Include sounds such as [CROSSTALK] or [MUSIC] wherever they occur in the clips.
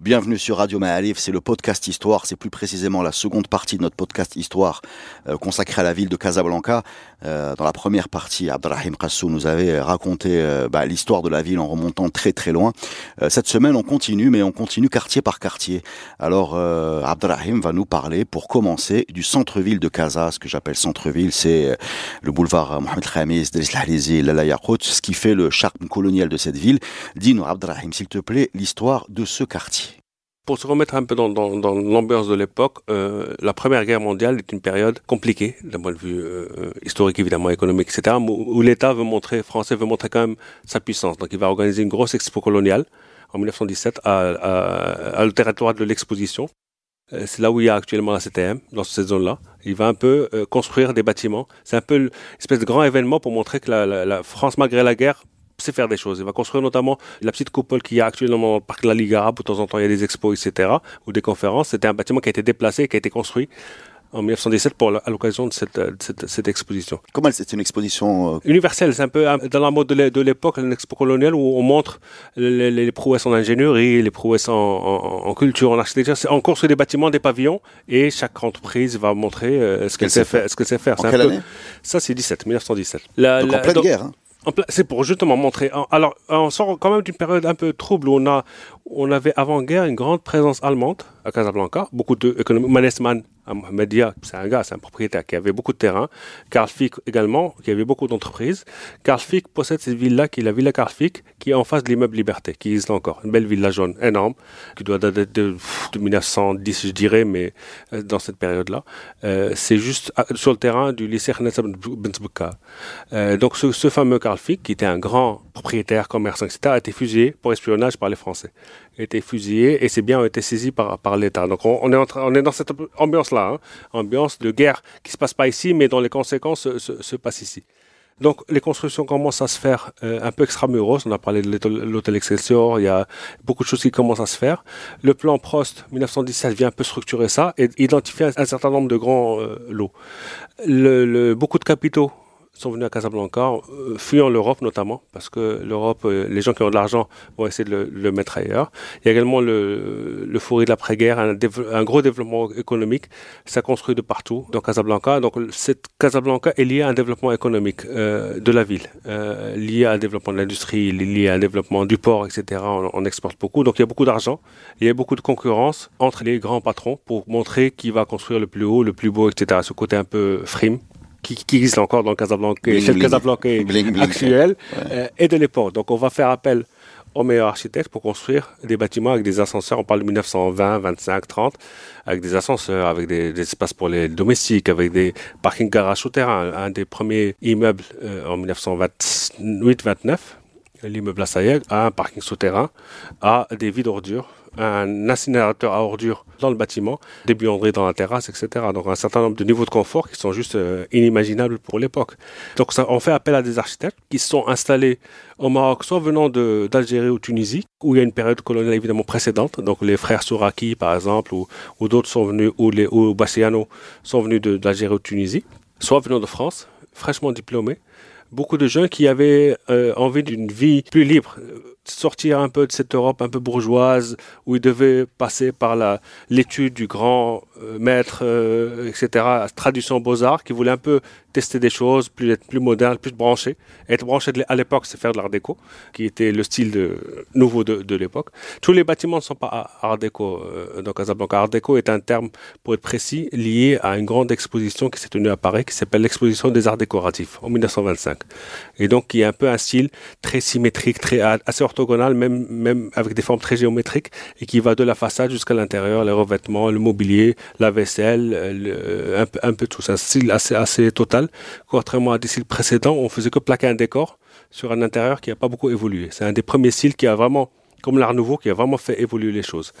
Bienvenue sur Radio Maalif, c'est le podcast Histoire, c'est plus précisément la seconde partie de notre podcast Histoire euh, consacrée à la ville de Casablanca. Euh, dans la première partie, Abdelrahim Qassou nous avait raconté euh, bah, l'histoire de la ville en remontant très très loin. cette semaine, on continue, mais on continue quartier par quartier. Alors, Abdelrahim va nous parler, pour commencer, du centre-ville de Casa. Ce que j'appelle centre-ville, c'est le boulevard Mohamed Khamis, Delis Lahlizi, Lala ce qui fait le charme colonial de cette ville. Dis-nous, Abdelrahim, s'il te plaît, l'histoire de ce quartier pour se remettre un peu dans, l'ambiance de l'époque, euh, la Première Guerre mondiale est une période compliquée d'un point de vue euh, historique, évidemment, économique, etc., où, l'État veut montrer, français veut montrer quand même sa puissance. Donc il va organiser une grosse expo coloniale en 1917 à, le territoire de l'exposition. Euh, c'est là où il y a actuellement la CTM, dans cette zone-là. Il va un peu construire des bâtiments. C'est un peu une espèce de grand événement pour montrer que la France, malgré la guerre, sait faire des choses. Il va construire notamment la petite coupole qu'il y a actuellement dans le parc de la Ligue arabe, où de temps en temps il y a des expos, etc., ou des conférences. C'était un bâtiment qui a été déplacé, qui a été construit en 1917 pour, à l'occasion de cette, cette, exposition. Comment c'est une exposition euh, universelle C'est un peu dans la mode de l'époque, une expo coloniale où on montre les, prouesses en ingénierie, les prouesses en, culture, en architecture. On construit des bâtiments, des pavillons, et chaque entreprise va montrer euh, ce qu'elle sait, faire. Ce que sait faire. En quelle année? Ça, c'est 17, 1917. La, donc en pleine guerre. Hein. C'est pour justement montrer. Alors, on sort quand même d'une période un peu trouble où on a, on avait avant-guerre une grande présence allemande à Casablanca, beaucoup d'économies. Manesman Media, c'est un gars, c'est un propriétaire qui avait beaucoup de terrain. Karl Fick également, qui avait beaucoup d'entreprises. Karl Fick possède cette ville-là, qui est la villa Karl Fick, qui est en face de l'immeuble Liberté, qui existe encore. Une belle villa jaune, énorme, qui doit dater de, 1910, je dirais, mais euh, dans cette période-là. Euh, c'est juste sur le terrain du lycée Ben euh, donc ce, fameux Karl Fick, qui était un grand propriétaire, commerçant, etc., a été fusillé pour espionnage par les Français. Été fusillé et ses biens ont été saisis par, par l'État. Donc on, est on est dans cette ambiance-là Hein. ambiance de guerre qui se passe pas ici, mais dont les conséquences se, passent ici. Donc les constructions commencent à se faire euh, un peu extramuros. On a parlé de l'hôtel Excelsior, il y a beaucoup de choses qui commencent à se faire. Le plan Prost 1917 vient un peu structurer ça et identifier un, certain nombre de grands euh, lots. Le, beaucoup de capitaux sont venus à Casablanca, euh, fuyant l'Europe notamment, parce que l'Europe, euh, les gens qui ont de l'argent vont essayer de le, mettre ailleurs. Il y a également le, le fourri de l'après-guerre, un, gros développement économique. Ça construit de partout dans Casablanca. Donc cette Casablanca est liée à un développement économique euh, de la ville, euh, lié à un développement de l'industrie, lié à un développement du port, etc. On, on exporte beaucoup. Donc il y a beaucoup d'argent. Il y a beaucoup de concurrence entre les grands patrons pour montrer qui va construire le plus haut, le plus beau, etc. Ce côté un peu frime qui, qui existe encore dans le Casablanca, Casablanca actuel, euh, et de l'époque. Donc on va faire appel aux meilleurs architectes pour construire des bâtiments avec des ascenseurs. On parle de 1920, 25, 30, avec des ascenseurs, avec des, espaces pour les domestiques, avec des parkings garages souterrains. Un des premiers immeubles euh, en 1928-29, l'immeuble Assayeg, a un parking souterrain, a des vides ordures un incinérateur à ordures dans le bâtiment, des buanderies dans la terrasse, etc. Donc un certain nombre de niveaux de confort qui sont juste euh, inimaginables pour l'époque. Donc on fait appel à des architectes qui sont installés au Maroc, soit venant d'Algérie ou Tunisie, où il y a une période coloniale évidemment précédente. Donc les frères Souraki, par exemple, ou, d'autres sont venus, ou les ou sont venus d'Algérie ou Tunisie, soit venant de France, fraîchement diplômés. Beaucoup de gens qui avaient euh, envie d'une vie plus libre, sortir un peu de cette Europe un peu bourgeoise où il devait passer par l'étude du grand maître, euh, etc., traduction beaux-arts, qui voulait un peu tester des choses, plus être plus moderne, plus branché. Être branché à l'époque, c'est faire de l'art déco, qui était le style de, nouveau de, de l'époque. Tous les bâtiments ne sont pas art déco euh, dans Casablanca. Art déco est un terme, pour être précis, lié à une grande exposition qui s'est tenue à Paris, qui s'appelle l'exposition des arts décoratifs, en 1925. Et donc, qui est un peu un style très symétrique, très assez orthogonal, même, même avec des formes très géométriques, et qui va de la façade jusqu'à l'intérieur, les revêtements, le mobilier, la vaisselle, un, peu, un peu tout. C'est un style assez, assez total. Contrairement à des styles précédents, on faisait que plaquer un décor sur un intérieur qui n'a pas beaucoup évolué. C'est un des premiers styles qui a vraiment comme l'Art Nouveau qui a vraiment fait évoluer les choses.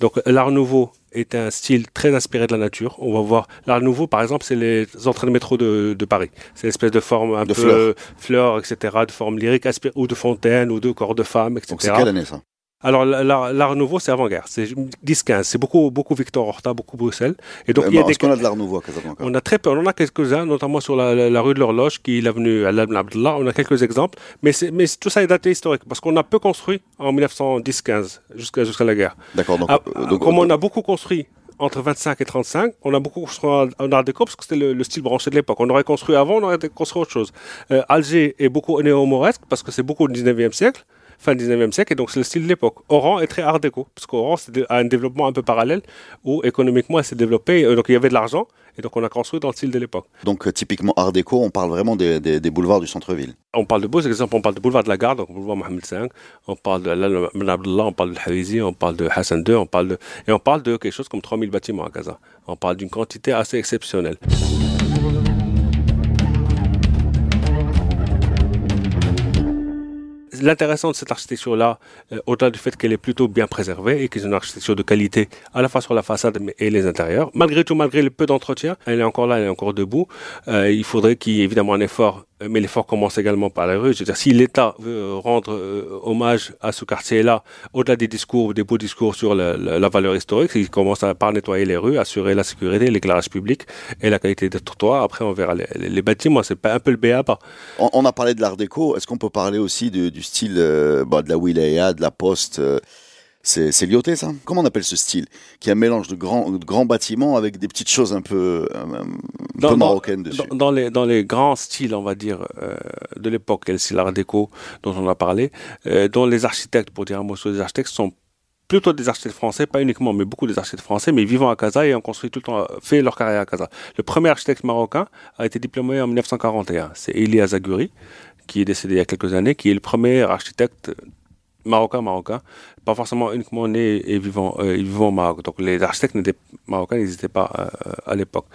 Donc l'Art Nouveau est un style très inspiré de la nature. On va voir l'Art Nouveau, par exemple, c'est les entrées de métro de, de Paris. C'est l'espèce de forme un De peu fleurs. fleurs, etc., de forme lyrique, ou de fontaine, ou de corps de femme, etc. Donc c'est quelle année ça? Alors l'art nouveau, c'est avant-guerre. C'est 10-15. C'est beaucoup, beaucoup Victor Horta, beaucoup Bruxelles. Et donc Euh, il y a des qu'on a de l'art nouveau à Casablanca? On a très peu, on en a quelques-uns, notamment sur la, la- la rue de l'Horloge, qui est l'avenue Al Abdallah. On a quelques exemples, mais, mais tout ça est daté historique, parce qu'on a peu construit en 1910-15, jusqu'à jusqu'à la guerre. D'accord. Donc, Ah, euh, donc, comme on a beaucoup construit entre 25 et 35, on a beaucoup construit en, art déco, parce que c'était le, le style branché de l'époque. On aurait construit avant, on aurait construit autre chose. Euh, Alger est beaucoup néo-mauresque, parce que c'est beaucoup au 19e siècle, fin 19e siècle, et donc c'est le style de l'époque. Oran est très art déco, parce qu'Oran a un développement un peu parallèle, où économiquement elle s'est développée, euh, donc il y avait de l'argent, et donc on a construit dans le style de l'époque. donc, euh, typiquement art déco, on parle vraiment des, des- des boulevards du centre-ville. On parle de beaux exemples, on parle de boulevard de la Gare, donc boulevard Mohamed V, on parle de Ben Abdallah, on parle de Hawizi, on parle de Hassan II, on parle de, et on parle de quelque chose comme 3000 bâtiments à Gaza. On parle d'une quantité assez exceptionnelle. L'intéressant de cette architecture-là, euh, au-delà du fait qu'elle est plutôt bien préservée et qu'elle est une architecture de qualité à la fois sur la façade et les intérieurs, malgré tout, malgré le peu d'entretien, elle est encore là, elle est encore debout. Euh, il faudrait qu'il y ait évidemment un effort, mais l'effort commence également par la rue. Je veux dire, si l'État veut euh, rendre euh, hommage à ce quartier-là, au-delà des discours, des beaux discours sur la, valeur historique, il commence par nettoyer les rues, assurer la sécurité, l'éclairage public et la qualité des trottoirs. Après, on verra les, bâtiments. C'est un peu le BA. On, a parlé de l'art déco. Est-ce qu'on peut parler aussi du style euh, bah, de la wilaya, de la poste euh, C'est Lyoté, ça? Comment on appelle ce style Qui est un mélange de grands, de grands bâtiments avec des petites choses un peu, euh, un peu Dans- dans- marocaines dessus? Dans, dans les, dans les grands styles, on va dire, euh, de l'époque, le style art déco dont on a parlé, euh, dont les architectes, pour dire un mot sur les architectes, sont plutôt des architectes français, pas uniquement, mais beaucoup des architectes français, mais vivant à Casa et ont construit tout le temps, fait leur carrière à Casa. Le premier architecte marocain a été diplômé en 1941. C'est Elie Azaguri, qui est décédé il y a quelques années, qui est le premier architecte marocain marocain, pas forcément uniquement né et vivant, euh, et vivant au Maroc. Donc les architectes n'étaient marocains n'existaient pas euh, à l'époque.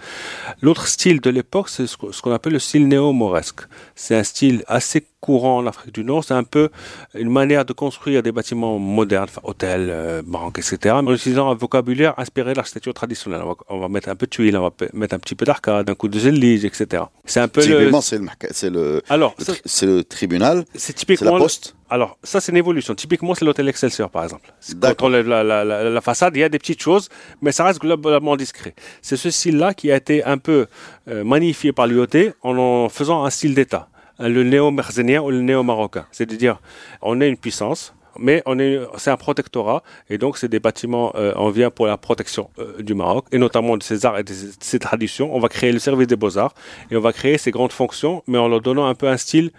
L'autre style de l'époque, c'est ce qu'on appelle le style néo-mauresque. C'est un style assez courant en Afrique du Nord. C'est un peu une manière de construire des bâtiments modernes, enfin, hôtels, euh, banques, etc. En utilisant un vocabulaire inspiré de l'architecture traditionnelle. On va, on va mettre un peu de tuiles, on va mettre un petit peu d'arcade, un coup de zélige, etc. C'est un peu. Typiquement, c'est le, c'est le, Alors, le tri- c'est le tribunal, c'est la typiquement... le- poste. alors, ça, c'est une évolution. Typiquement, c'est l'hôtel Excelsior, par exemple. Quand on lève la, la, la, la façade, il y a des petites choses, mais ça reste globalement discret. C'est ce style-là qui a été un peu euh, magnifié par l'UOT en en faisant un style d'État, Euh, le néo-merzenien ou le néo-marocain. C'est-à-dire, on est une puissance, mais on est, c'est un protectorat, et donc c'est des bâtiments, euh, on vient pour la protection euh, du Maroc, et notamment de ses arts et de ses, de ses traditions. On va créer le service des beaux-arts, et on va créer ces grandes fonctions, mais en leur donnant un peu un style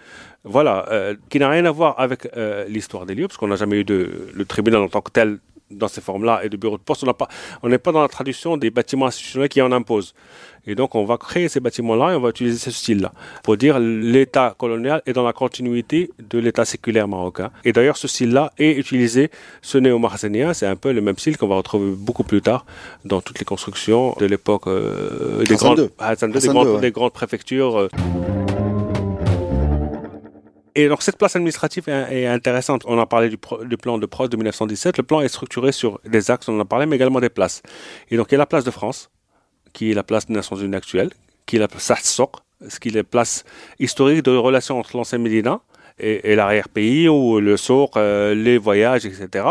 voilà, euh, qui n'a rien à voir avec euh, l'histoire des lieux, parce qu'on n'a jamais eu de, le tribunal en tant que tel dans ces formes-là et de bureau de poste. On n'est pas dans la tradition des bâtiments institutionnels qui en imposent. Et donc, on va créer ces bâtiments-là et on va utiliser ce style-là pour dire l'État colonial est dans la continuité de l'État séculaire marocain. Et d'ailleurs, ce style-là est utilisé, ce néo-marsénien, c'est un peu le même style qu'on va retrouver beaucoup plus tard dans toutes les constructions de l'époque euh, des, grandes, des, grandes, II, ouais. des grandes préfectures. Et donc cette place administrative est, intéressante. On a parlé du, plan de Prost de 1917. Le plan est structuré sur des axes, on en a parlé, mais également des places. Et donc il y a la place de France, qui est la place des Nations Unies actuelle, qui est la place Satsok, ce qui est la place historique de relations entre l'ancien Médina et, l'arrière-pays, ou le souk, euh, les voyages, etc.,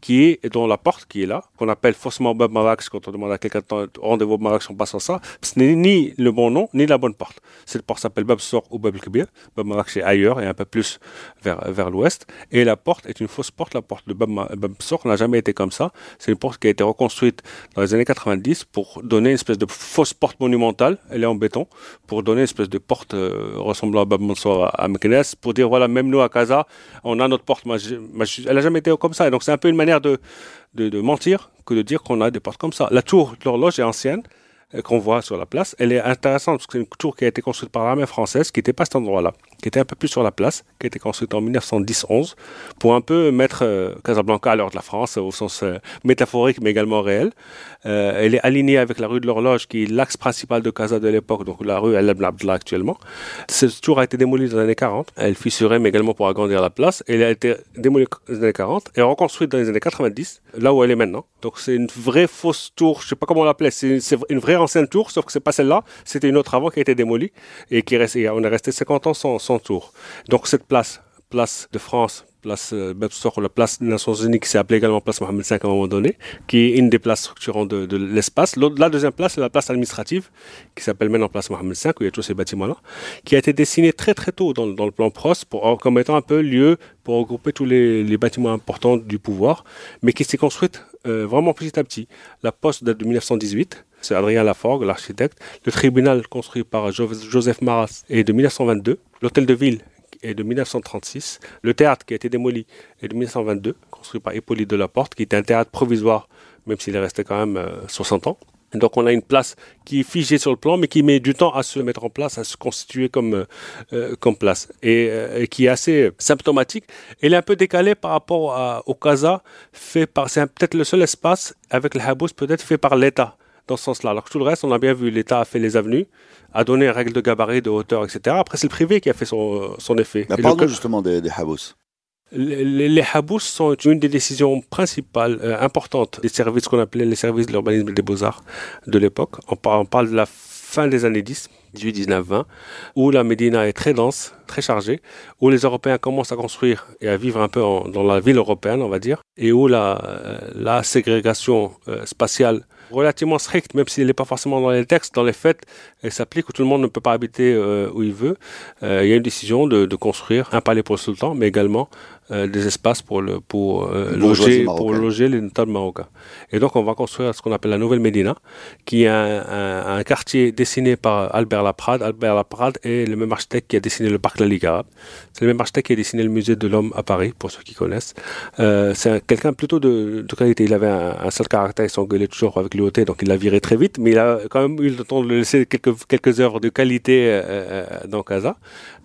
qui est dans la porte qui est là, qu'on appelle faussement Bab Marrakech quand on demande à quelqu'un de rendez-vous au Marrakech en passant ça. Ce n'est ni le bon nom, ni la bonne porte. Cette porte s'appelle Bab Souk ou Bab Kbir. Bab Marrakech est ailleurs et un peu plus vers, vers l'ouest. Et la porte est une fausse porte. La porte de Bab Souk n'a jamais été comme ça. C'est une porte qui a été reconstruite dans les années 90 pour donner une espèce de fausse porte monumentale. Elle est en béton pour donner une espèce de porte euh, ressemblant à Bab Mansour à, à pour dire voilà, même nous à Casa, on a notre porte. magi- Elle n'a jamais été comme ça. Donc c'est un peu une manière de mentir que de dire qu'on a des portes comme ça. La tour de l'horloge est ancienne euh, qu'on voit sur la place, elle est intéressante parce que c'est une tour qui a été construite par l'armée française qui n'était pas à cet endroit-là, qui était un peu plus sur la place, qui a été construite en 1910-11, pour un peu mettre euh, Casablanca à l'heure de la France, au sens euh, métaphorique, mais également réel. Euh, elle est alignée avec la rue de l'Horloge, qui est l'axe principal de Casa de l'époque, donc la rue El Abdallah actuellement. Cette tour a été démolie dans les années 40. Elle sur mais également pour agrandir la place. Elle a été démolie dans les années 40 et reconstruite dans les années 90, là où elle est maintenant. Donc c'est une vraie fausse tour, je sais pas comment on l'appelait, c'est une vraie ancienne tour, sauf que c'est pas celle-là, c'était une autre avant qui a été démolie et qui est on est resté 50 ans sans, Donc cette place, place de France, place euh, la place des Nations Unies qui s'est appelée également place Mohamed V à un moment donné, qui est une des places structurantes de, l'espace. La deuxième place, c'est la place administrative qui s'appelle maintenant place Mohamed V, où il y a tous ces bâtiments-là, qui a été dessinée très très tôt dans, le plan PROS pour, comme étant un peu lieu pour regrouper tous les, bâtiments importants du pouvoir, mais qui s'est construite euh, vraiment petit à petit. La poste date de 1918 c'est Adrien Laforgue, l'architecte. Le tribunal construit par Joseph Maras est de 1922. L'hôtel de ville est de 1936. Le théâtre qui a été démoli est de 1922, construit par Hippolyte Delaporte, qui était un théâtre provisoire, même s'il est resté quand même 60 euh, ans. Donc on a une place qui est figée sur le plan, mais qui met du temps à se mettre en place, à se constituer comme, euh, euh, place, et, qui est assez symptomatique. Elle est un peu décalée par rapport au Casa, fait par, c'est peut-être le seul espace avec le Habous peut-être fait par l'État dans ce sens-là. Alors que tout le reste, on a bien vu, l'État a fait les avenues, a donné une règle de gabarit, de hauteur, etc. Après, c'est le privé qui a fait son, son effet. Mais parle justement des, des Les, les, habous sont une des décisions principales, euh, importantes des services qu'on appelait les services de l'urbanisme et des beaux-arts de l'époque. On, on, parle de la fin des années 10, 18, 19, 20, où la Médina est très dense, très chargée, où les Européens commencent à construire et à vivre un peu dans la ville européenne, on va dire, et où la, euh, la ségrégation euh, spatiale relativement stricte, même s'il n'est pas forcément dans les textes, dans les faits, elle s'applique où tout le monde ne peut pas habiter euh, où il veut. Euh, il y a une décision de, de, construire un palais pour le sultan, mais également euh, des espaces pour, le, pour, euh, loger, pour loger les notables marocains. Et donc, on va construire ce qu'on appelle la Nouvelle Médina, qui est un, un, quartier dessiné par Albert Laprade. Albert Laprade est le même architecte qui a dessiné le parc de la Ligue arabe. C'est le même architecte qui a dessiné le musée de l'homme à Paris, pour ceux qui connaissent. Euh, c'est quelqu'un plutôt de, de, qualité. Il avait un, un seul caractère, il s'engueulait toujours avec l'UOT, donc il l'a viré très vite, mais il a quand même eu le temps de laisser quelques, quelques œuvres de qualité euh, euh dans Casa,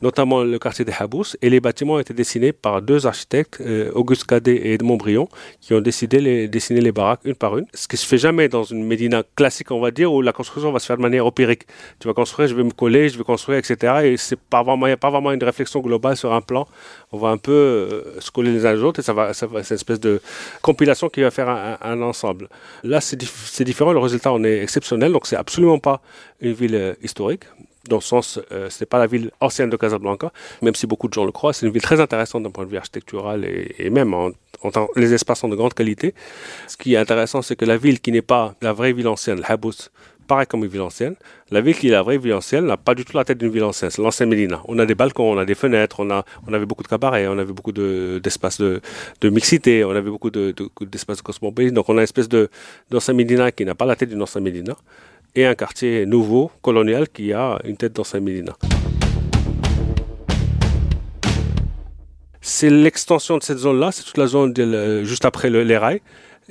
notamment le quartier des Habous, et les bâtiments ont été dessinés par deux architectes euh, Auguste Cadet et Edmond Brion, qui ont décidé de dessiner les baraques une par une. Ce qui se fait jamais dans une médina classique, on va dire, où la construction va se faire de manière empirique. Tu vas construire, je vais me coller, je vais construire, etc. Et c'est pas pas vraiment une réflexion globale sur un plan. On va un peu euh, se coller les uns les autres et ça va, c'est une espèce de compilation qui va faire un, ensemble. Là, c'est différent. Le résultat, on est exceptionnel. Donc, c'est absolument pas une ville euh, historique dans le sens, euh, ce n'est pas la ville ancienne de Casablanca, même si beaucoup de gens le croient, c'est une ville très intéressante d'un point de vue architectural et, même en, les espaces sont de grande qualité. Ce qui est intéressant, c'est que la ville qui n'est pas la vraie ville ancienne, Habous, paraît comme une ville ancienne. La ville qui est la vraie ville ancienne n'a pas du tout la tête d'une ville ancienne. C'est l'ancienne Médina. On a des balcons, on a des fenêtres, on, a, on avait beaucoup de cabarets, on avait beaucoup d'espaces de, de, mixité, on avait beaucoup d'espaces de, de, cosmopolite. Donc on a une espèce d'ancien Médina qui n'a pas la tête d'une ancienne Médina et un quartier nouveau, colonial, qui a une tête dans Saint-Médina. C'est l'extension de cette zone-là, c'est toute la zone juste après le, les rails,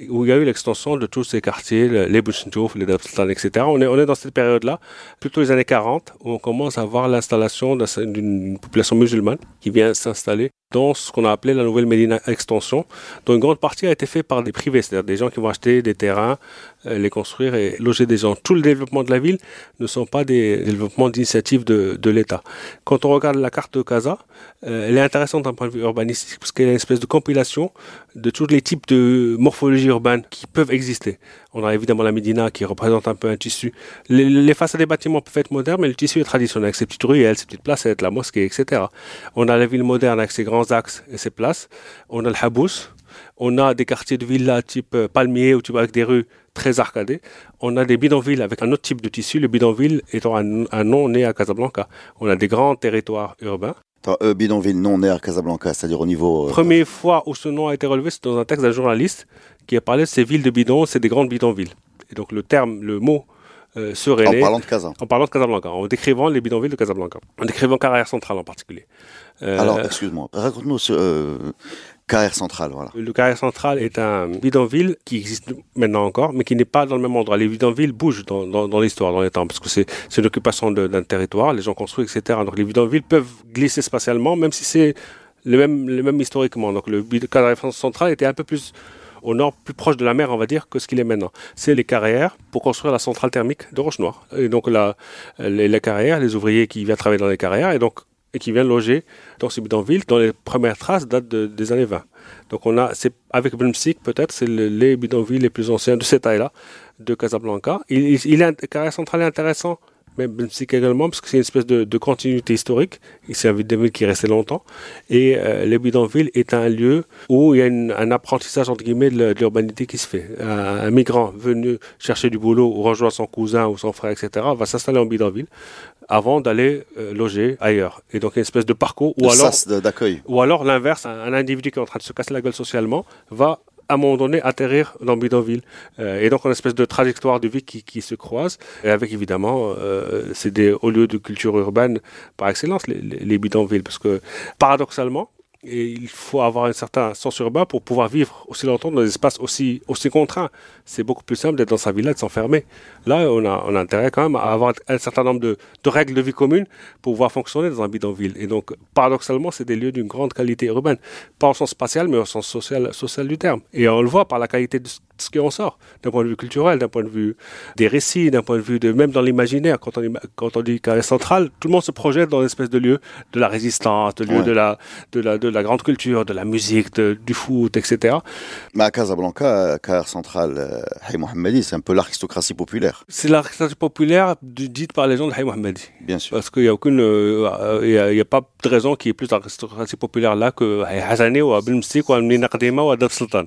où il y a eu l'extension de tous ces quartiers, les Bouchentouf, les Dabstan, etc. On est dans cette période-là, plutôt les années 40, où on commence à voir l'installation d'une population musulmane qui vient s'installer dans ce qu'on a appelé la nouvelle Médina Extension, dont une grande partie a été faite par des privés, c'est-à-dire des gens qui vont acheter des terrains, euh, les construire et loger des gens. Tout le développement de la ville ne sont pas des développements d'initiative de, de l'État. Quand on regarde la carte de Casa, euh, elle est intéressante d'un point de vue urbanistique parce qu'elle est une espèce de compilation de tous les types de morphologie urbaine qui peuvent exister. On a évidemment la Médina qui représente un peu un tissu. Les, les façades des bâtiments peuvent être modernes, mais le tissu est traditionnel avec ses petites ruelles, ses petites placettes, la mosquée, etc. On a la ville moderne avec ses grands axes et ses places. On a le Habous. On a des quartiers de villas type euh, palmier ou type avec des rues très arcadées. On a des bidonvilles avec un autre type de tissu. Le bidonville étant un, un nom né à Casablanca. On a des grands territoires urbains. Euh, bidonville non né à Casablanca, c'est-à-dire au niveau. Euh... Première fois où ce nom a été relevé, c'est dans un texte d'un journaliste qui a parlé de ces villes de bidons, c'est des grandes bidonvilles. Et donc le terme, le mot euh, En parlant de Casa. En parlant de Casablanca, en décrivant les bidonvilles de Casablanca, en décrivant Carrière Centrale en particulier. Euh, Alors, excuse-moi, raconte-nous, euh, carrière centrale, voilà. Le carrière central est un bidonville qui existe maintenant encore, mais qui n'est pas dans le même endroit. Les bidonvilles bougent dans, dans, dans l'histoire, dans les temps, parce que c'est l'occupation d'un territoire, les gens construisent, etc. Donc les bidonvilles peuvent glisser spatialement, même si c'est le même, le même historiquement. Donc le carrière central était un peu plus au nord, plus proche de la mer, on va dire, que ce qu'il est maintenant. C'est les carrières pour construire la centrale thermique de Roche-Noire. Et donc, la, les, carrières, les ouvriers qui viennent travailler dans les carrières, et donc et qui viennent loger dans ces bidonvilles, dont les premières traces datent des années 20. Donc on a, c'est avec Blemsik peut-être, c'est les bidonvilles les plus anciens de cette taille-là, de Casablanca. Il, il, est carrière central intéressant mais Blemsik également, parce que c'est une espèce de, de continuité historique. C'est un bidonville qui est resté longtemps. Et euh, les bidonvilles est un lieu où il y a une, un apprentissage, entre guillemets, de l'urbanité qui se fait. Un, un, migrant venu chercher du boulot ou rejoindre son cousin ou son frère, etc., va s'installer en bidonville avant d'aller euh, loger ailleurs. Et donc, une espèce de parcours. Ou le alors, d'accueil. Ou alors, l'inverse, un, un individu qui est en train de se casser la gueule socialement va à un moment donné atterrir dans bidonville. Euh, et donc une espèce de trajectoire de vie qui, qui se croise, et avec évidemment, euh, c'est des hauts lieux de culture urbaine par excellence, les, les, les bidonvilles, parce que paradoxalement, et il faut avoir un certain sens urbain pour pouvoir vivre aussi longtemps dans des espaces aussi, aussi contraints. C'est beaucoup plus simple d'être dans sa villa, de s'enfermer. Là, on a, on a intérêt quand même à avoir un certain nombre de, de règles de vie communes pour pouvoir fonctionner dans un bidonville. Et donc, paradoxalement, c'est des lieux d'une grande qualité urbaine. Pas au sens spatial, mais au sens social, social du terme. Et on le voit par la qualité de ce qui en sort, d'un point de vue culturel, d'un point de vue des récits, d'un point de vue de même dans l'imaginaire. Quand on, quand on dit carré central, tout le monde se projette dans une espèce de lieu de la résistance, de lieu ouais. de, la, de, la, de la grande culture, de la musique, de, du foot, etc. Mais à Casablanca, carrière centrale, euh, Hay Mohammedi, c'est un peu l'aristocratie populaire. C'est l'aristocratie populaire dite par les gens de Hay Mohammedi. Bien sûr. Parce qu'il n'y a aucune, euh, a, a, pas de raison qu'il y ait plus d'aristocratie populaire là que Hay Hazani ou Abel Mstik ou Amni Naqdima ou Adab Sultan.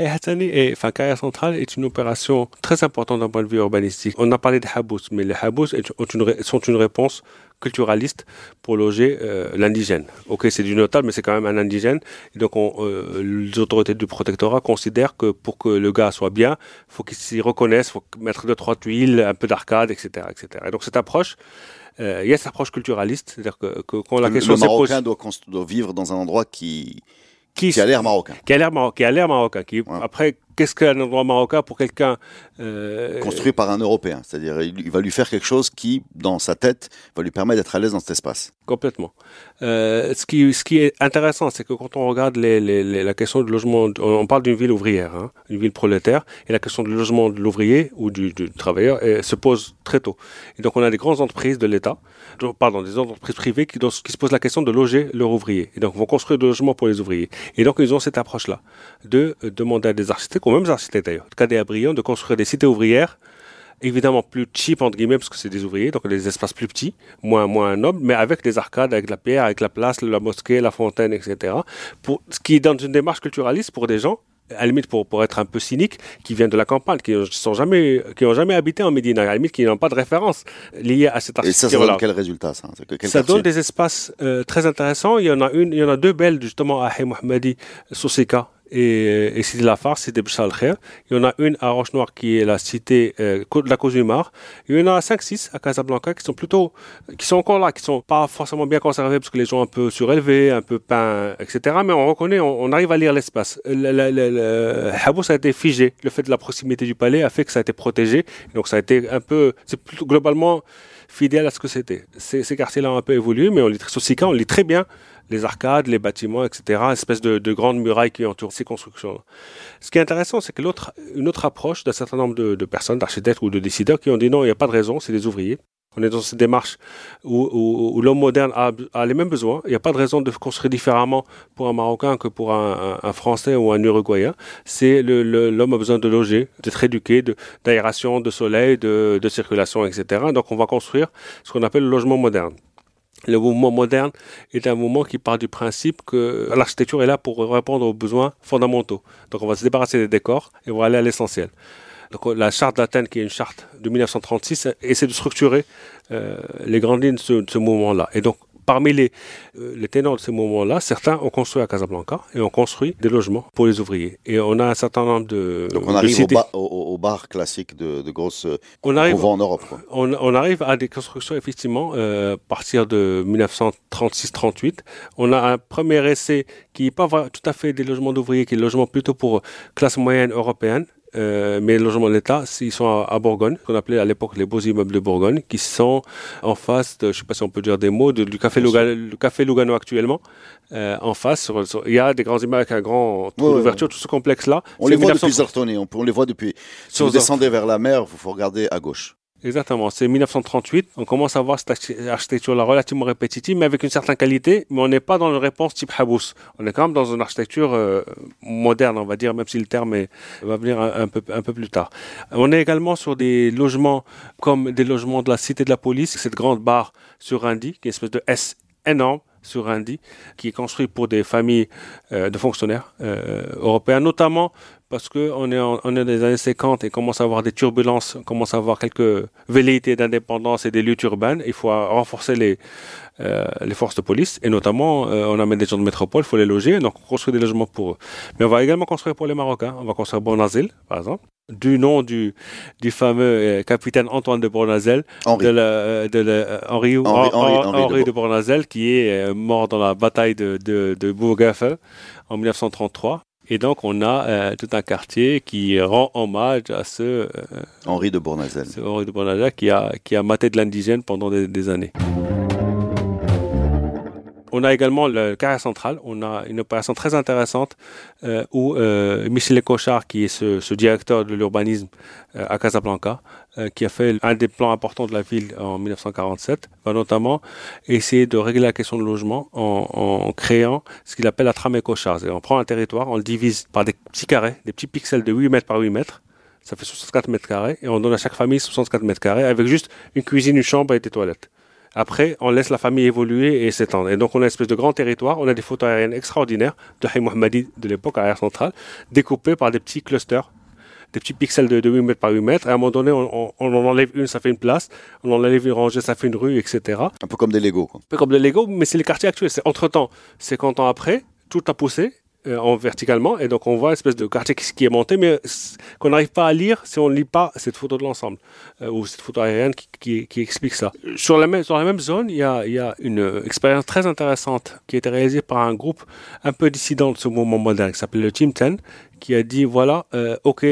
Hey Hassani et Carrière Centrale est une opération très importante d'un point de vue urbanistique. On a parlé des Habous, mais les Habous sont une réponse culturaliste pour loger euh, l'indigène. Ok, c'est du notable, mais c'est quand même un indigène. Et donc, on, euh, les autorités du protectorat considèrent que pour que le gars soit bien, faut qu'il s'y reconnaisse, faut mettre deux trois tuiles, un peu d'arcade, etc., etc. Et donc cette approche, euh, il y a cette approche culturaliste, c'est-à-dire que, que, quand la le, question le Marocain doit, doit vivre dans un endroit qui qui, qui a l'air marocain. Qui a l'air marocain. Qui a l'air marocain. Qui, ouais. Après, qu'est-ce qu'un endroit marocain pour quelqu'un euh, construit par un Européen C'est-à-dire, il, va lui faire quelque chose qui, dans sa tête, va lui permettre d'être à l'aise dans cet espace. Complètement. Euh, ce qui, ce qui est intéressant, c'est que quand on regarde les, les, les, la question du logement, on parle d'une ville ouvrière, hein, une ville prolétaire, et la question du logement de l'ouvrier ou du, du travailleur euh, se pose très tôt. Et donc, on a des grandes entreprises de l'État, pardon, des entreprises privées qui, qui se posent la question de loger leurs ouvriers. Et donc, vont construire des logements pour les ouvriers. Et donc, ils ont cette approche-là de demander à des architectes, aux mêmes architectes d'ailleurs, Cadet à Briand, de construire des cités ouvrières évidemment plus cheap entre guillemets parce que c'est des ouvriers donc des espaces plus petits moins moins nobles mais avec des arcades avec la pierre avec la place la mosquée la fontaine etc pour ce qui est dans une démarche culturaliste pour des gens à la limite pour, pour être un peu cynique, qui viennent de la campagne, qui sont jamais, qui ont jamais habité en Médina, à la limite qui n'ont pas de référence liée à cette architecture. Et ça, ça donne quel résultat ça quel Ça donne des espaces euh, très intéressants. Il y en a une, il y en a deux belles justement à Mohammadi, Soussika et, et Sidi Lafar, Sidi Bchal Khair. Il y en a une à Roche-Noire qui est la cité euh, de la Cozumar. Il y en a 5-6 à Casablanca qui sont plutôt, qui sont encore là, qui sont pas forcément bien conservés parce que les gens un peu surélevés, un peu peints, etc. Mais on reconnaît, on, arrive à lire l'espace. Le, le, le, le Habous a été figé. Le fait de la proximité du palais a fait que ça a été protégé. Donc ça a été un peu, c'est globalement fidèle à ce que c'était. Ces, ces quartiers-là ont un peu évolué, mais on lit Soussika, on lit très bien les arcades, les bâtiments, etc., espèce de, de grandes murailles qui entourent ces constructions. Ce qui est intéressant, c'est que l'autre, une autre approche d'un certain nombre de, de personnes, d'architectes ou de décideurs, qui ont dit non, il n'y a pas de raison, c'est des ouvriers. On est dans cette démarche où, l'homme moderne a, les mêmes besoins. Il n'y a pas de raison de construire différemment pour un Marocain que pour un, Français ou un Uruguayen. C'est l'homme a besoin de loger, d'être éduqué, d'aération, de, soleil, de circulation, etc. Donc on va construire ce qu'on appelle le logement moderne. Le mouvement moderne est un mouvement qui part du principe que l'architecture est là pour répondre aux besoins fondamentaux. Donc on va se débarrasser des décors et on va aller à l'essentiel. Donc la charte d'Athènes, qui est une charte de 1936, essaie de structurer euh, les grandes lignes de ce, ce mouvement-là. Et donc parmi les, euh, les ténors de ces moments-là, certains ont construit à Casablanca et ont construit des logements pour les ouvriers. Et on a un certain nombre de. Donc on arrive cités. Au, bas, au, au, aux bars classiques de, de grosses on arrive, en Europe. On, on arrive à des constructions effectivement euh, à partir de 1936-38. On a un premier essai qui n'est pas tout à fait des logements d'ouvriers, qui est le logement plutôt pour classe moyenne européenne. Euh, mais les logements de l'État, ils sont à, à Bourgogne, qu'on appelait à l'époque les beaux immeubles de Bourgogne, qui sont en face, de, je sais pas si on peut dire des mots, de- du café. Lugano, le café Lugano actuellement. Euh, en face, sur- sur- il y a des grands immeubles avec un grand trou Ouais, ouais, d'ouverture, tout ce complexe-là. On les voit 1900 depuis Zartoni, on, les voit depuis. Si vous descendez vers la mer, il faut regarder à gauche. Exactement, c'est 1938. On commence à voir cette archi- architecture-là relativement répétitive, mais avec une certaine qualité. Mais on n'est pas dans une réponse type Habous. On est quand même dans une architecture euh, moderne, on va dire, même si le terme est- va venir un, un peu, un peu plus tard. On est également sur des logements comme des logements de la Cité de la Police, cette grande barre sur Indy, qui est une espèce de S énorme sur Indy, qui est construit pour des familles euh, de fonctionnaires euh, européens, notamment parce qu'on est, on est dans les années 50 et commence à avoir des turbulences, commence à avoir quelques velléités d'indépendance et des luttes urbaines. Il faut renforcer les, euh, les forces de police et notamment euh, on amène des gens de métropole, il faut les loger, donc on construit des logements pour eux. Mais on va également construire pour les Marocains, on va construire Bonazel par exemple, du nom du, du fameux euh, capitaine Antoine de Bournazel, Henri. de la, euh, de la- Henri, Henri- Henri- Henri- Henri Henri de de Bournazel, qui est mort dans la bataille de, de, de en 1933. Et donc, on a euh, tout un quartier qui rend hommage à ce, euh, Henri de Bournazel. Henri de Bournazel qui a, qui a maté de l'indigène pendant des, des années. On a également le carré central. On a une opération très intéressante euh, où euh, Michel Cochard, qui est ce, ce directeur de l'urbanisme euh, à Casablanca, euh, qui a fait un des plans importants de la ville en 1947, va notamment essayer de régler la question de logement en, créant ce qu'il appelle la trame Cochard. C'est-à-dire, On prend un territoire, on le divise par des petits carrés, des petits pixels de 8 mètres par 8 mètres. Ça fait 64 mètres carrés et on donne à chaque famille 64 mètres carrés avec juste une cuisine, une chambre et des toilettes. Après, on laisse la famille évoluer et s'étendre. Et donc, on a une espèce de grand territoire. On a des photos aériennes extraordinaires de Haïm Mohammadi de l'époque, arrière centrale, découpées par des petits clusters, des petits pixels de, de 8 mètres par 8 mètres. Et à un moment donné, on, on- on en enlève une, ça fait une place. On en enlève une rangée, ça fait une rue, etc. Un peu comme des Lego. Quoi. Un peu comme le Lego, mais c'est les quartiers actuels. C'est entre-temps, 50 ans après, tout a poussé en verticalement, et donc on voit une espèce de quartier qui, est monté, mais qu'on n'arrive pas à lire si on ne lit pas cette photo de l'ensemble, euh, ou cette photo aérienne qui, explique ça. Sur la même, sur la même zone, il y a, une euh, expérience très intéressante qui a été réalisée par un groupe un peu dissident de ce mouvement moderne, qui s'appelle le Team 10, qui a dit, voilà, euh, ok,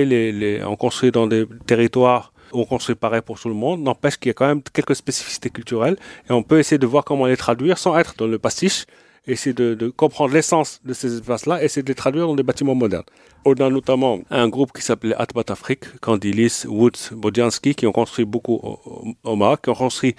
on construit dans des territoires on construit pareil pour tout le monde, n'empêche qu'il y a quand même quelques spécificités culturelles et on peut essayer de voir comment les traduire sans être dans le pastiche, essayer de, de comprendre l'essence de ces espaces-là essayer de les traduire dans des bâtiments modernes. On a notamment un groupe qui s'appelait Atbat Afrique, Candilis, Woods, Bodiansky, qui ont construit beaucoup au, Maroc, qui ont construit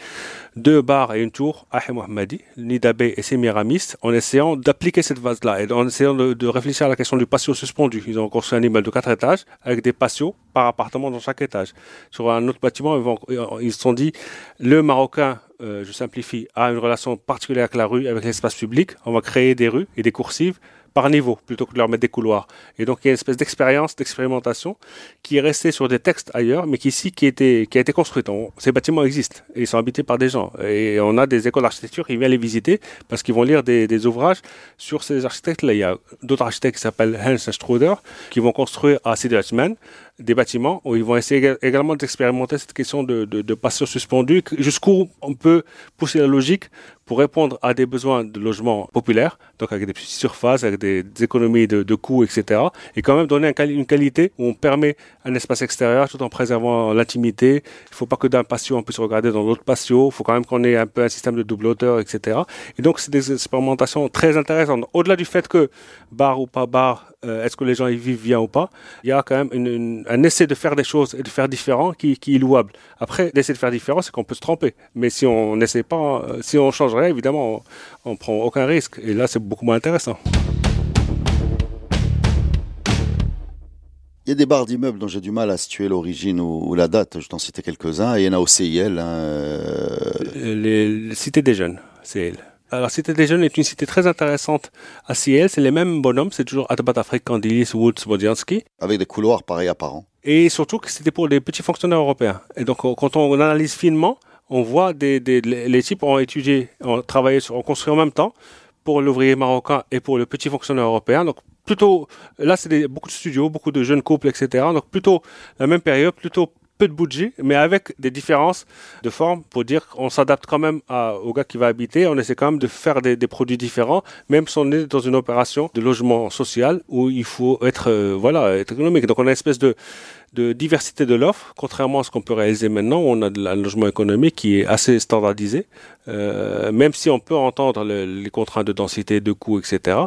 deux bars et une tour à Mohammadi, Nidabé et Semiramis, en essayant d'appliquer cette vase-là et en essayant de, de réfléchir à la question du patio suspendu. Ils ont construit un immeuble de quatre étages avec des patios par appartement dans chaque étage. Sur un autre bâtiment, ils, se sont dit, le Marocain, euh, je simplifie, a une relation particulière avec la rue, avec l'espace public. On va créer des rues et des coursives par niveau plutôt que de leur mettre des couloirs. Et donc il y a une espèce d'expérience, d'expérimentation qui est restée sur des textes ailleurs, mais qui ici qui, était, qui a été construite. On- ces bâtiments existent et ils sont habités par des gens. Et on a des écoles d'architecture qui viennent les visiter parce qu'ils vont lire des, ouvrages sur ces architectes-là. Il y a d'autres architectes qui s'appellent Hans Struder qui vont construire à Sidi Othman des bâtiments où ils vont essayer éga- également d'expérimenter cette question de, de, de passion suspendue, que- jusqu'où on peut pousser la logique pour répondre à des besoins de logement populaires, donc avec des petites surfaces, avec des, économies de, de coûts, etc. Et quand même donner une qualité où on permet un espace extérieur tout en préservant l'intimité. Il ne faut pas que d'un patio on puisse regarder dans l'autre patio. Il faut quand même qu'on ait un peu un système de double hauteur, etc. Et donc c'est des expérimentations très intéressantes. Au-delà du fait que bar ou pas bar, euh, est-ce que les gens y vivent bien ou pas, il y a quand même une- une- un essai de faire des choses et de faire différent qui, qui est louable. Après, d'essayer de faire différent, c'est qu'on peut se tromper. Mais si on n'essaie pas, euh, si on change rien, évidemment, on, on prend aucun risque. Et là, c'est beaucoup moins intéressant. Il y a des barres d'immeubles dont j'ai du mal à situer l'origine ou, la date. Je t'en citais quelques-uns. Il y en a au CIL. hein, euh, Les, les cités des jeunes, elle. Alors, Cité des Jeunes est une cité très intéressante à Ciel. C'est les mêmes bonhommes. C'est toujours Atabat Afrique, Candilis, Woods, Bodiansky. avec des couloirs pareils apparents. Et surtout que c'était pour les petits fonctionnaires européens. Et donc, euh, quand on analyse finement, on voit des, des les les types ont étudié, ont travaillé sur, ont construit en même temps pour l'ouvrier marocain et pour le petit fonctionnaire européen. Donc plutôt, là c'est beaucoup de studios, beaucoup de jeunes couples, etc. Donc plutôt la même période, plutôt peu de budget, mais avec des différences de forme pour dire qu'on s'adapte quand même au gars qui va habiter. On essaie quand même de faire des, produits différents, même si on est dans une opération de logement social où il faut être, euh, voilà, être économique. Donc on a une espèce de, de diversité de l'offre, contrairement à ce qu'on peut réaliser maintenant, on a un logement économique qui est assez standardisé, euh, même si on peut entendre les contraintes de densité, de coûts, etc.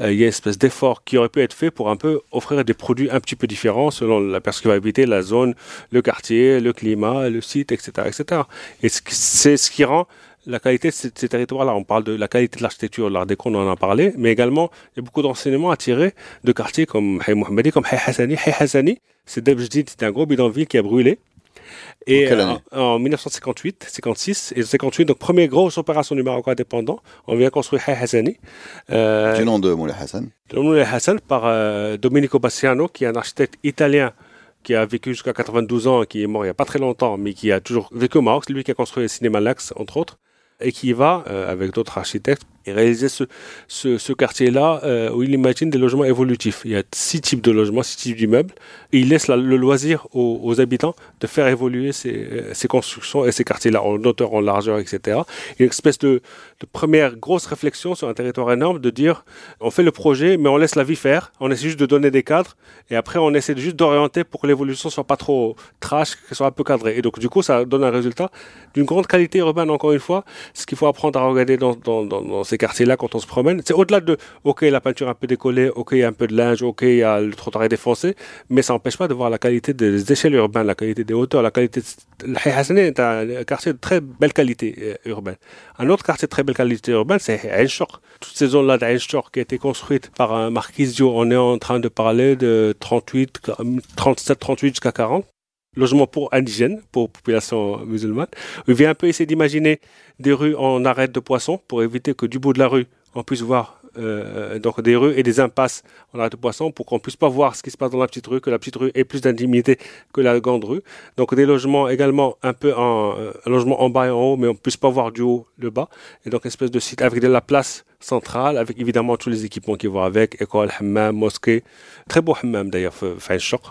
Euh, il y a une espèce d'effort qui aurait pu être fait pour un peu offrir des produits un petit peu différents selon la personne la zone, le quartier, le climat, le site, etc., etc. Et c'est ce qui rend la qualité de ces, territoires-là. On parle de la qualité de l'architecture, l'art déco, on en a parlé, mais également, il y a beaucoup d'enseignements à tirer de quartiers comme Hay Mohammedi, comme Hay Hassani. Hay Hassani, c'est c'était un gros bidonville qui a brûlé. Et en, en, 1958, 56 et 58, donc première grosse opération du Maroc indépendant, on vient construire Hay Hassani. Euh, du nom de Moulay Hassan. De Moulay Hassan par euh, Domenico Bassiano, qui est un architecte italien qui a vécu jusqu'à 92 ans, qui est mort il n'y a pas très longtemps, mais qui a toujours vécu au Maroc. C'est lui qui a construit le cinéma Lax, entre autres et qui va, euh, avec d'autres architectes, réaliser ce, ce, quartier-là euh, où il imagine des logements évolutifs. Il y a six types de logements, six types d'immeubles, et il laisse le loisir aux, habitants de faire évoluer ces, euh, ces constructions et ces quartiers-là en hauteur, en largeur, etc. Une espèce de, première grosse réflexion sur un territoire énorme de dire on fait le projet, mais on laisse la vie faire, on essaie juste de donner des cadres, et après on essaie juste d'orienter pour que l'évolution soit pas trop trash, qu'elle soit un peu cadrée. Et donc du coup, ça donne un résultat d'une grande qualité urbaine, encore une fois, ce qu'il faut apprendre à regarder dans, dans, dans, dans ces quartiers-là quand on se promène. C'est au-delà de, OK, la peinture un peu décollée, OK, il y a un peu de linge, OK, il y a le trottoir est défoncé, mais ça n'empêche pas de voir la qualité des échelles urbaines, la qualité des hauteurs, la qualité. Le est un quartier de très belle qualité euh, urbaine. Un autre quartier de très belle qualité urbaine, c'est Ain Toutes ces zones-là d'Ain qui ont été construites par un Marquisio, on est en train de parler de 38, 37, 38 jusqu'à 40 logement pour indigènes, pour population musulmane. Il vient un peu essayer d'imaginer des rues en arête de poissons pour éviter que du bout de la rue, on puisse voir euh, donc des rues et des impasses en arrêt de poissons pour qu'on puisse pas voir ce qui se passe dans la petite rue, que la petite rue ait plus d'intimité que la grande rue. Donc des logements également un peu en euh, un logement en bas et en haut, mais on puisse pas voir du haut le bas. Et donc espèce de site avec de la place centrale, avec évidemment tous les équipements qui vont avec, école, hammam, mosquée. Très beau hammam d'ailleurs, fin choc.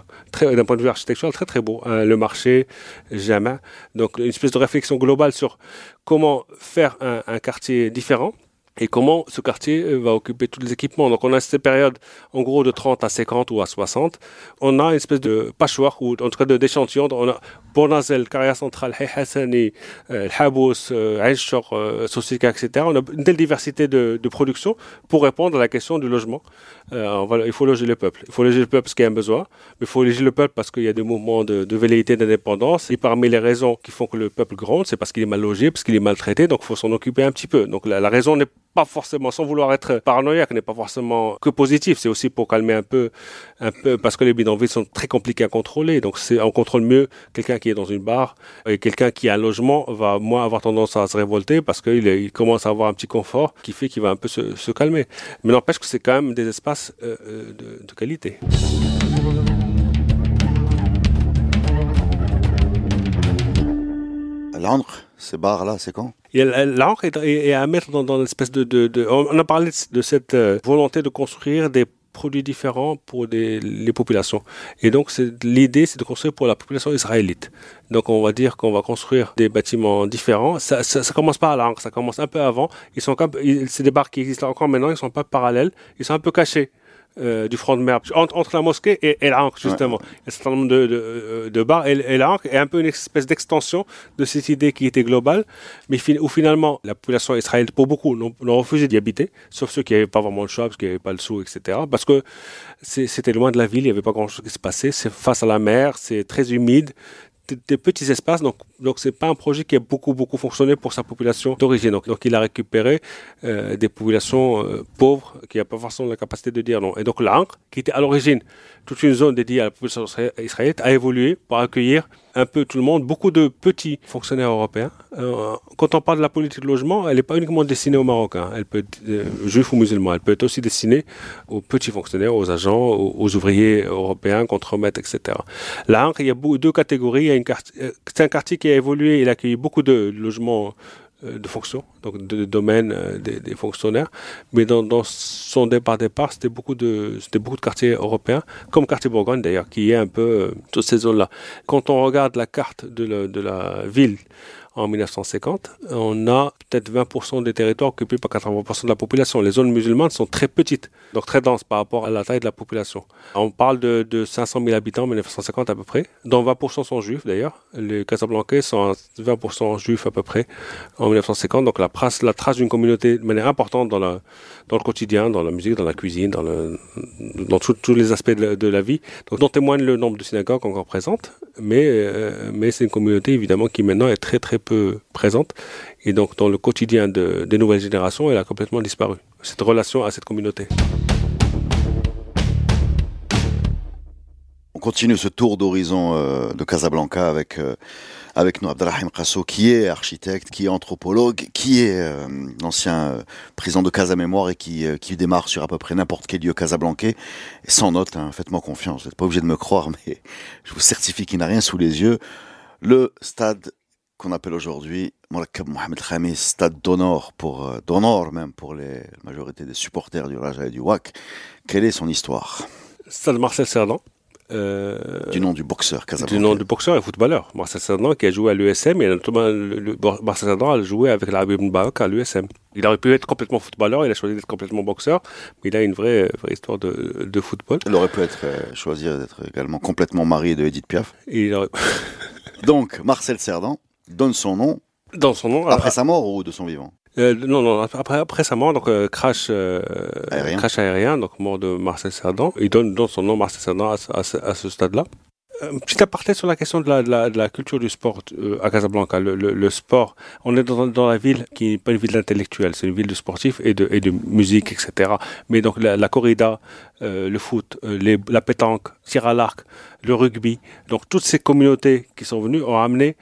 D'un point de vue architectural, très très beau. Hein, le marché, jamais. Donc une espèce de réflexion globale sur comment faire un quartier différent et comment ce quartier euh, va occuper tous les équipements. Donc on a cette période en gros de 30 à 50 ou à 60. On a une espèce de patchwork ou en tout cas d'échantillon. On a Bournazel, carrière centrale, Hay Hassani, euh, Habous, euh, Aïchor, Sosika, etc. On a une telle diversité de, de, production pour répondre à la question du logement. Euh, il faut loger le peuple. Il faut loger le peuple parce qu'il y a un besoin, mais il faut loger le peuple parce qu'il y a des mouvements de, de velléité d'indépendance. Et parmi les raisons qui font que le peuple gronde, c'est parce qu'il est mal logé, parce qu'il est maltraité, donc il faut s'en occuper un petit peu. Donc la, la raison n'est pas forcément, sans vouloir être paranoïaque, n'est pas forcément que positif. C'est aussi pour calmer un peu, parce que les bidonvilles sont très compliqués à contrôler. Donc on contrôle mieux quelqu'un qui est dans une barre et quelqu'un qui a un logement va moins avoir tendance à se révolter parce qu'il il commence à avoir un petit confort qui fait qu'il va un peu se, calmer. Mais n'empêche que c'est quand même des espaces euh, euh de, qualité. L'encre, ces barres-là, c'est quand? L'encre est, est, à mettre dans, dans l'espèce de, de, de, On a parlé de cette euh, volonté de construire des produits différents pour des, les populations. Et donc, l'idée, c'est de construire pour la population israélite. Donc, on va dire qu'on va construire des bâtiments différents. Ça, ça, ça commence pas à l'encre, ça commence un peu avant. Ils sont, c'est des barres qui existent encore maintenant, ils sont pas parallèles, ils sont un peu cachés. Euh, du front de mer, entre, entre, la mosquée et, et l'Ankh, justement. Ouais. Il y a un certain nombre de, de, euh, de bars. Et, et l'Ankh est un peu une espèce d'extension de cette idée qui était globale, mais où finalement la population israélienne, pour beaucoup, n'ont refusé d'y habiter, sauf ceux qui n'avaient pas vraiment le choix, parce qu'ils n'avaient pas le sou, etc. Parce que c'était loin de la ville, il n'y avait pas grand-chose qui se passait. C'est face à la mer, c'est très humide, des petits espaces. Donc, donc c'est pas un projet qui a beaucoup beaucoup fonctionné pour sa population d'origine. Donc, il a récupéré euh, des populations euh, pauvres qui n'ont pas forcément la capacité de dire non. Et donc l'Ancre, qui était à l'origine toute une zone dédiée à la population israélienne, a évolué pour accueillir un peu tout le monde, beaucoup de petits fonctionnaires européens. Euh, quand on parle de la politique de logement, elle n'est pas uniquement destinée aux Marocains, elle peut être euh, juifs ou musulmans, elle peut être aussi destinée aux petits fonctionnaires, aux agents, aux, ouvriers européens, contremaîtres, etc. Là, il y a deux catégories. Une c'est un quartier qui a évolué, il a accueilli beaucoup de logements de fonctions, donc de, domaine des, fonctionnaires. Mais dans, son départ départ, c'était beaucoup de beaucoup de quartiers européens, comme quartier Bourgogne d'ailleurs, qui est un peu toutes ces zones-là. Quand on regarde la carte de, de la ville en 1950, on a peut-être 20% des territoires occupés par 80% de la population. Les zones musulmanes sont très petites, donc très denses par rapport à la taille de la population. On parle de, de 500 000 habitants en 1950 à peu près, dont 20% sont juifs d'ailleurs. Les Casablancais sont à 20% juifs à peu près en 1950, donc la trace, la trace d'une communauté de manière importante dans, le quotidien, dans la musique, dans la cuisine, dans tous les aspects de la, vie, donc dont témoigne le nombre de synagogues encore présentes, mais, euh, mais c'est une communauté évidemment qui maintenant est très très peu présente. Et donc, dans le quotidien de, des nouvelles générations, elle a complètement disparu, cette relation à cette communauté. On continue ce tour d'horizon euh, de Casablanca avec, euh, avec nous Abdelrahim Qasso, qui est architecte, qui est anthropologue, qui est euh, ancien président de Casa Mémoire et qui, qui démarre sur à peu près n'importe quel lieu casablancais. sans note, hein, faites-moi confiance, vous n'êtes pas obligé de me croire, [LAUGHS] mais je vous certifie qu'il n'a rien sous les yeux. Le stade qu'on appelle aujourd'hui Mohamed Khamis, stade d'honneur pour euh, d'honneur même pour les, la majorité des supporters du Raja et du WAC. Quelle est son histoire? Stade Marcel Cerdan. Euh, du nom du boxeur Du nom du boxeur et footballeur. Marcel Cerdan qui a joué à l'USM et notamment le, Marcel Cerdan a joué avec l'Arabie Mbarak à l'USM. Il aurait pu être complètement footballeur, il a choisi d'être complètement boxeur, mais il a une vraie, vraie histoire de, de, football. Il aurait pu être euh, choisi d'être également complètement marié de Edith Piaf. il aurait... [LAUGHS] Donc Marcel Cerdan, donne son nom. Dans son nom. Après sa mort ou de son vivant euh, non, non, après, après sa mort, donc euh, crash, euh, aérien. crash aérien, donc mort de Marcel Cerdan. Il donne, donne son nom Marcel Cerdan à, à, à ce stade-là. Un petit aparté sur la question de la, de la, de la culture du sport euh, à Casablanca. Le, le, le, sport, on est dans, dans la ville qui n'est pas une ville d'intellectuels, c'est une ville de sportifs et de, et de musique, etc. Mais donc la, la corrida, euh, le foot, les, la pétanque, tir à l'arc, le rugby, donc toutes ces communautés qui sont venues ont amené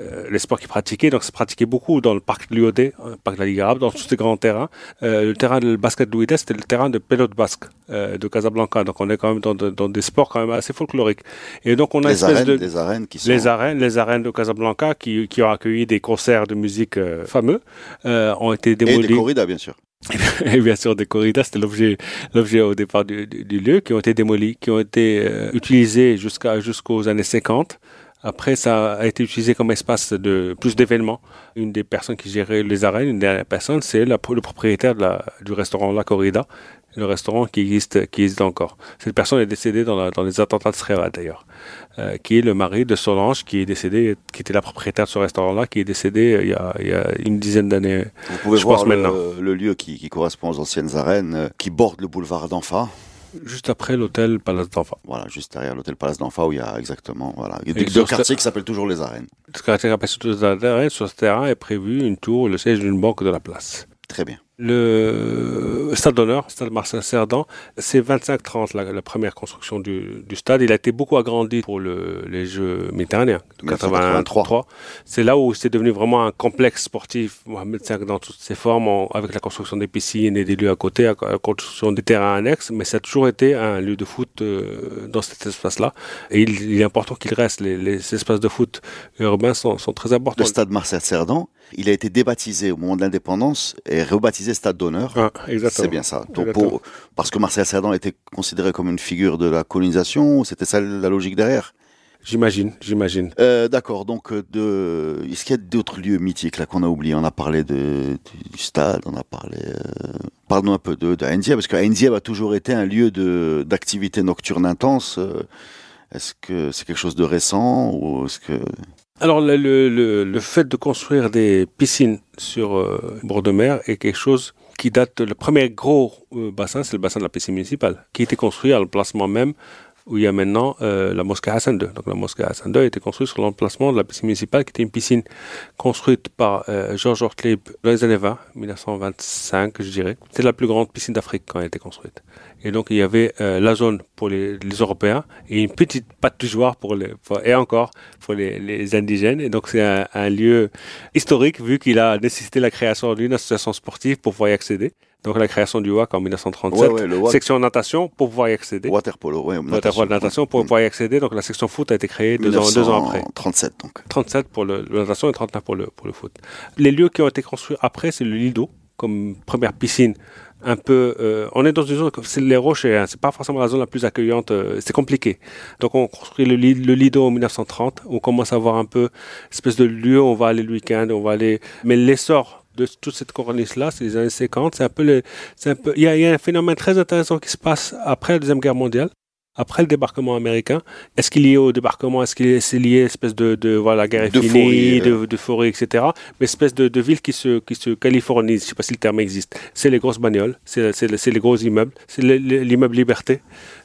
euh, les sports qui pratiquaient. Donc, c'est pratiqué beaucoup dans le parc de l'UOD, le euh, parc de la Ligue arabe, dans tous ces grands terrains. Euh, le terrain de basket de c'était le terrain de pelote basque euh, de Casablanca. Donc, on est quand même dans, dans, des sports quand même assez folkloriques. Et donc, on a les arènes, de, des arènes qui sont... les arènes, les arènes de Casablanca qui, qui ont accueilli des concerts de musique fameux, ont été démolis. Et des corridas, bien sûr. [LAUGHS] et bien sûr des corridas, c'était l'objet, l'objet au départ du, du, lieu, qui ont été démolis, qui ont été utilisés jusqu'à jusqu'aux années 50 après, ça a été utilisé comme espace de plus d'événements. Une des personnes qui gérait les arènes, une dernière personne, c'est le propriétaire de la, du restaurant La Corrida, le restaurant qui existe, qui existe encore. Cette personne est décédée dans, dans les attentats de Srera d'ailleurs, euh, qui est le mari de Solange, qui est décédé, qui était la propriétaire de ce restaurant-là, qui est décédé euh, il, y a, il y a une dizaine d'années. Vous pouvez voir le, le, lieu qui, qui, correspond aux anciennes arènes, euh, qui borde le boulevard d'Enfa. Juste après l'hôtel Palace d'Enfa. Voilà, juste derrière l'hôtel Palace d'Enfa où il y a exactement voilà, il y a deux, quartiers qui s'appellent toujours les arènes. Ce quartier qui s'appelle toujours les arènes. Sur ce terrain est prévu une tour, le siège d'une banque de la place. Très bien. Le stade d'honneur, stade Marcel Cerdan, c'est 25-30 la, la, première construction du, du, stade. Il a été beaucoup agrandi pour le, les Jeux méditerranéens de 83. C'est là où c'est devenu vraiment un complexe sportif, Mohamed V dans toutes ses formes, avec la construction des piscines et des lieux à côté, la construction des terrains annexes, mais ça a toujours été un lieu de foot euh, dans cet espace-là. Et il, il est important qu'il reste. Les, les, espaces de foot urbains sont, sont très importants. Le stade Marcel Cerdan, il a été débaptisé au moment de l'indépendance et rebaptisé Stade d'honneur. Ah, c'est bien ça. Donc pour, parce que Marcel Cerdan était considéré comme une figure de la colonisation, c'était ça la logique derrière? J'imagine, j'imagine. Euh, D'accord. Donc, euh, de, est-ce qu'il y a d'autres lieux mythiques là qu'on a oubliés? On a parlé de, du stade, on a parlé. Euh, Parle-nous un peu de, de parce que a toujours été un lieu de d'activité nocturne intense. Euh, est-ce que c'est quelque chose de récent ou est-ce que alors le, le, le, fait de construire des piscines sur euh, bord de mer est quelque chose qui date, le premier gros euh, bassin, c'est le bassin de la piscine municipale, qui été construit à l'emplacement même où il y a maintenant euh, la mosquée Hassan II. Donc la mosquée Hassan II a été construite sur l'emplacement de la piscine municipale, qui était une piscine construite par euh, Georges Ortlieb dans les années 20, 1925, je dirais. C'était la plus grande piscine d'Afrique quand elle a été construite. Et donc il y avait euh, la zone pour les, les, Européens et une petite patoujoire pour les pour, et encore pour les, les, indigènes. Et donc c'est un, un, lieu historique vu qu'il a nécessité la création d'une association sportive pour pouvoir y accéder. Donc la création du WAC en 1937, Ouais, ouais, le WAC. section natation pour pouvoir y accéder. Waterpolo, ouais. Waterpolo natation pour pouvoir y accéder. Donc la section foot a été créée deux ans, deux ans après. 37 donc. 37 pour le, le natation et 39 pour le, pour le foot. Les lieux qui ont été construits après, c'est le Lido, comme première piscine. Un peu, euh, on est dans une zone, c'est les rochers, hein, c'est pas forcément la zone la plus accueillante, euh, c'est compliqué. Donc on construit le, le Lido en 1930, on commence à avoir un peu espèce de lieu, on va aller le week-end, on va aller, mais l'essor de toute cette corniche-là, c'est les années 50, c'est un peu c'est un peu, il y y a un phénomène très intéressant qui se passe après la deuxième guerre mondiale après le débarquement américain, est-ce qu'il est lié au débarquement? Est-ce qu'il est, lié à espèce de, de voilà, la guerre est finie, D'euphorie, de, de forêt, etc. Mais espèce de, de ville qui se, qui se californise, je sais pas si le terme existe. C'est les grosses bagnoles, c'est, les gros immeubles, c'est le- le- l'immeuble Liberté,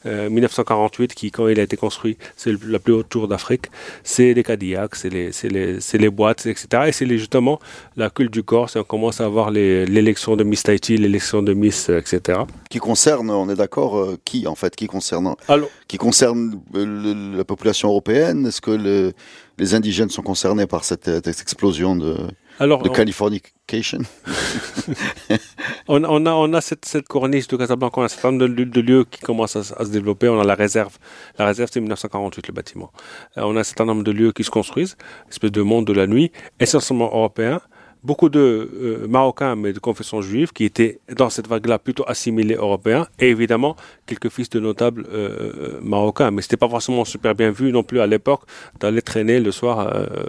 euh, 1948, qui quand il a été construit, c'est la plus haute tour d'Afrique. C'est les Cadillacs, c'est les, les, les boîtes, etc. Et c'est justement la culte du corps. C'est on commence à avoir l'élection de Miss Tahiti, l'élection de Miss, euh, etc. Qui concerne, on est d'accord, euh, qui en fait Qui concerne, Alors, qui concerne le- la population européenne Est-ce que le- les indigènes sont concernés par cette, cette explosion de, alors de on- Californication [LAUGHS] On, on a, on a cette, cette corniche de Casablanca, on a un certain nombre de, lieux- de lieux qui commencent à, se développer. On a la réserve. La réserve, c'est 1948, le bâtiment. Euh, on a un certain nombre de lieux qui se construisent, espèce de monde de la nuit, essentiellement européens. Beaucoup de euh, Marocains, mais de confession juive, qui étaient dans cette vague-là plutôt assimilés européens, et évidemment quelques fils de notables euh, euh, marocains. Mais c'était pas forcément super bien vu non plus à l'époque d'aller traîner le soir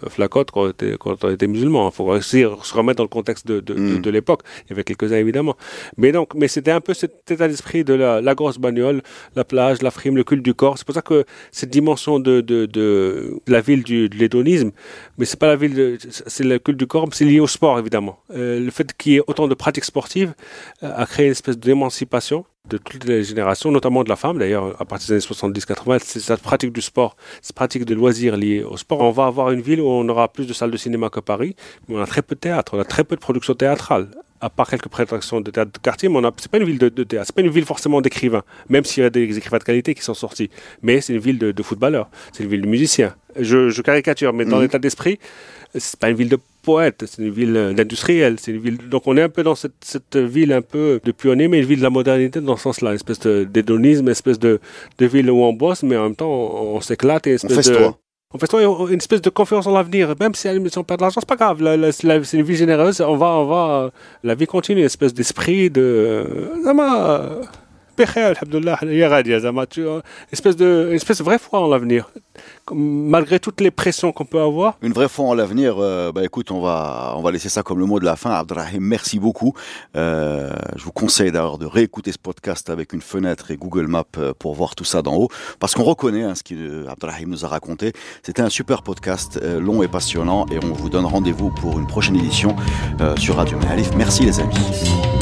flacote quand on était, quand on était musulman. Il faut aussi se remettre dans le contexte de, de, de- Mm. de l'époque. Il y avait quelques-uns évidemment. Mais donc, mais c'était un peu cet état d'esprit de la, la grosse bagnole, la plage, la frime, le culte du corps. C'est pour ça que cette dimension de, de, de la ville du, de l'hédonisme, mais c'est pas la ville, c'est le culte du corps, mais c'est lié au sport évidemment. Euh, le fait qu'il y ait autant de pratiques sportives euh, a créé une espèce d'émancipation de toutes les générations, notamment de la femme d'ailleurs, à partir des années 70-80, c'est cette pratique du sport, cette pratique de loisirs liés au sport. On va avoir une ville où on aura plus de salles de cinéma que Paris, mais on a très peu de théâtre, on a très peu de productions théâtrales à part quelques prétentions de théâtre de quartier, mais on a, c'est pas une ville de, de théâtre, c'est pas une ville forcément d'écrivains, même s'il y a des écrivains de qualité qui sont sortis. Mais c'est une ville de, de footballeurs, c'est une ville de musiciens. Je, je caricature, mais dans Mhm. l'état d'esprit, c'est pas une ville de poètes, c'est une ville euh, d'industriels, c'est une ville. Donc on est un peu dans cette, cette ville un peu de pionnier, mais une ville de la modernité dans ce sens-là, une espèce d'hédonisme, une espèce de, de ville où on bosse, mais en même temps on, on s'éclate et une On espèce de, festoie. on fait toi une espèce de confiance en l'avenir, même si, on perd de l'argent, c'est pas grave. C'est une vie généreuse. On va, on va, euh, la vie continue, une espèce d'esprit de. Pécher, Abdullah, une espèce de, une espèce de vraie foi en l'avenir, malgré toutes les pressions qu'on peut avoir. Une vraie foi en l'avenir, euh, bah, écoute, on va, on va laisser ça comme le mot de la fin. Abdelrahim, merci beaucoup. Euh, je vous conseille d'ailleurs de réécouter ce podcast avec une fenêtre et Google Maps euh, pour voir tout ça d'en haut, parce qu'on reconnaît hein, ce qu'Abdelrahim euh, nous a raconté. C'était un super podcast, long et passionnant, et on vous donne rendez-vous pour une prochaine édition sur Radio Méalif. Merci les amis.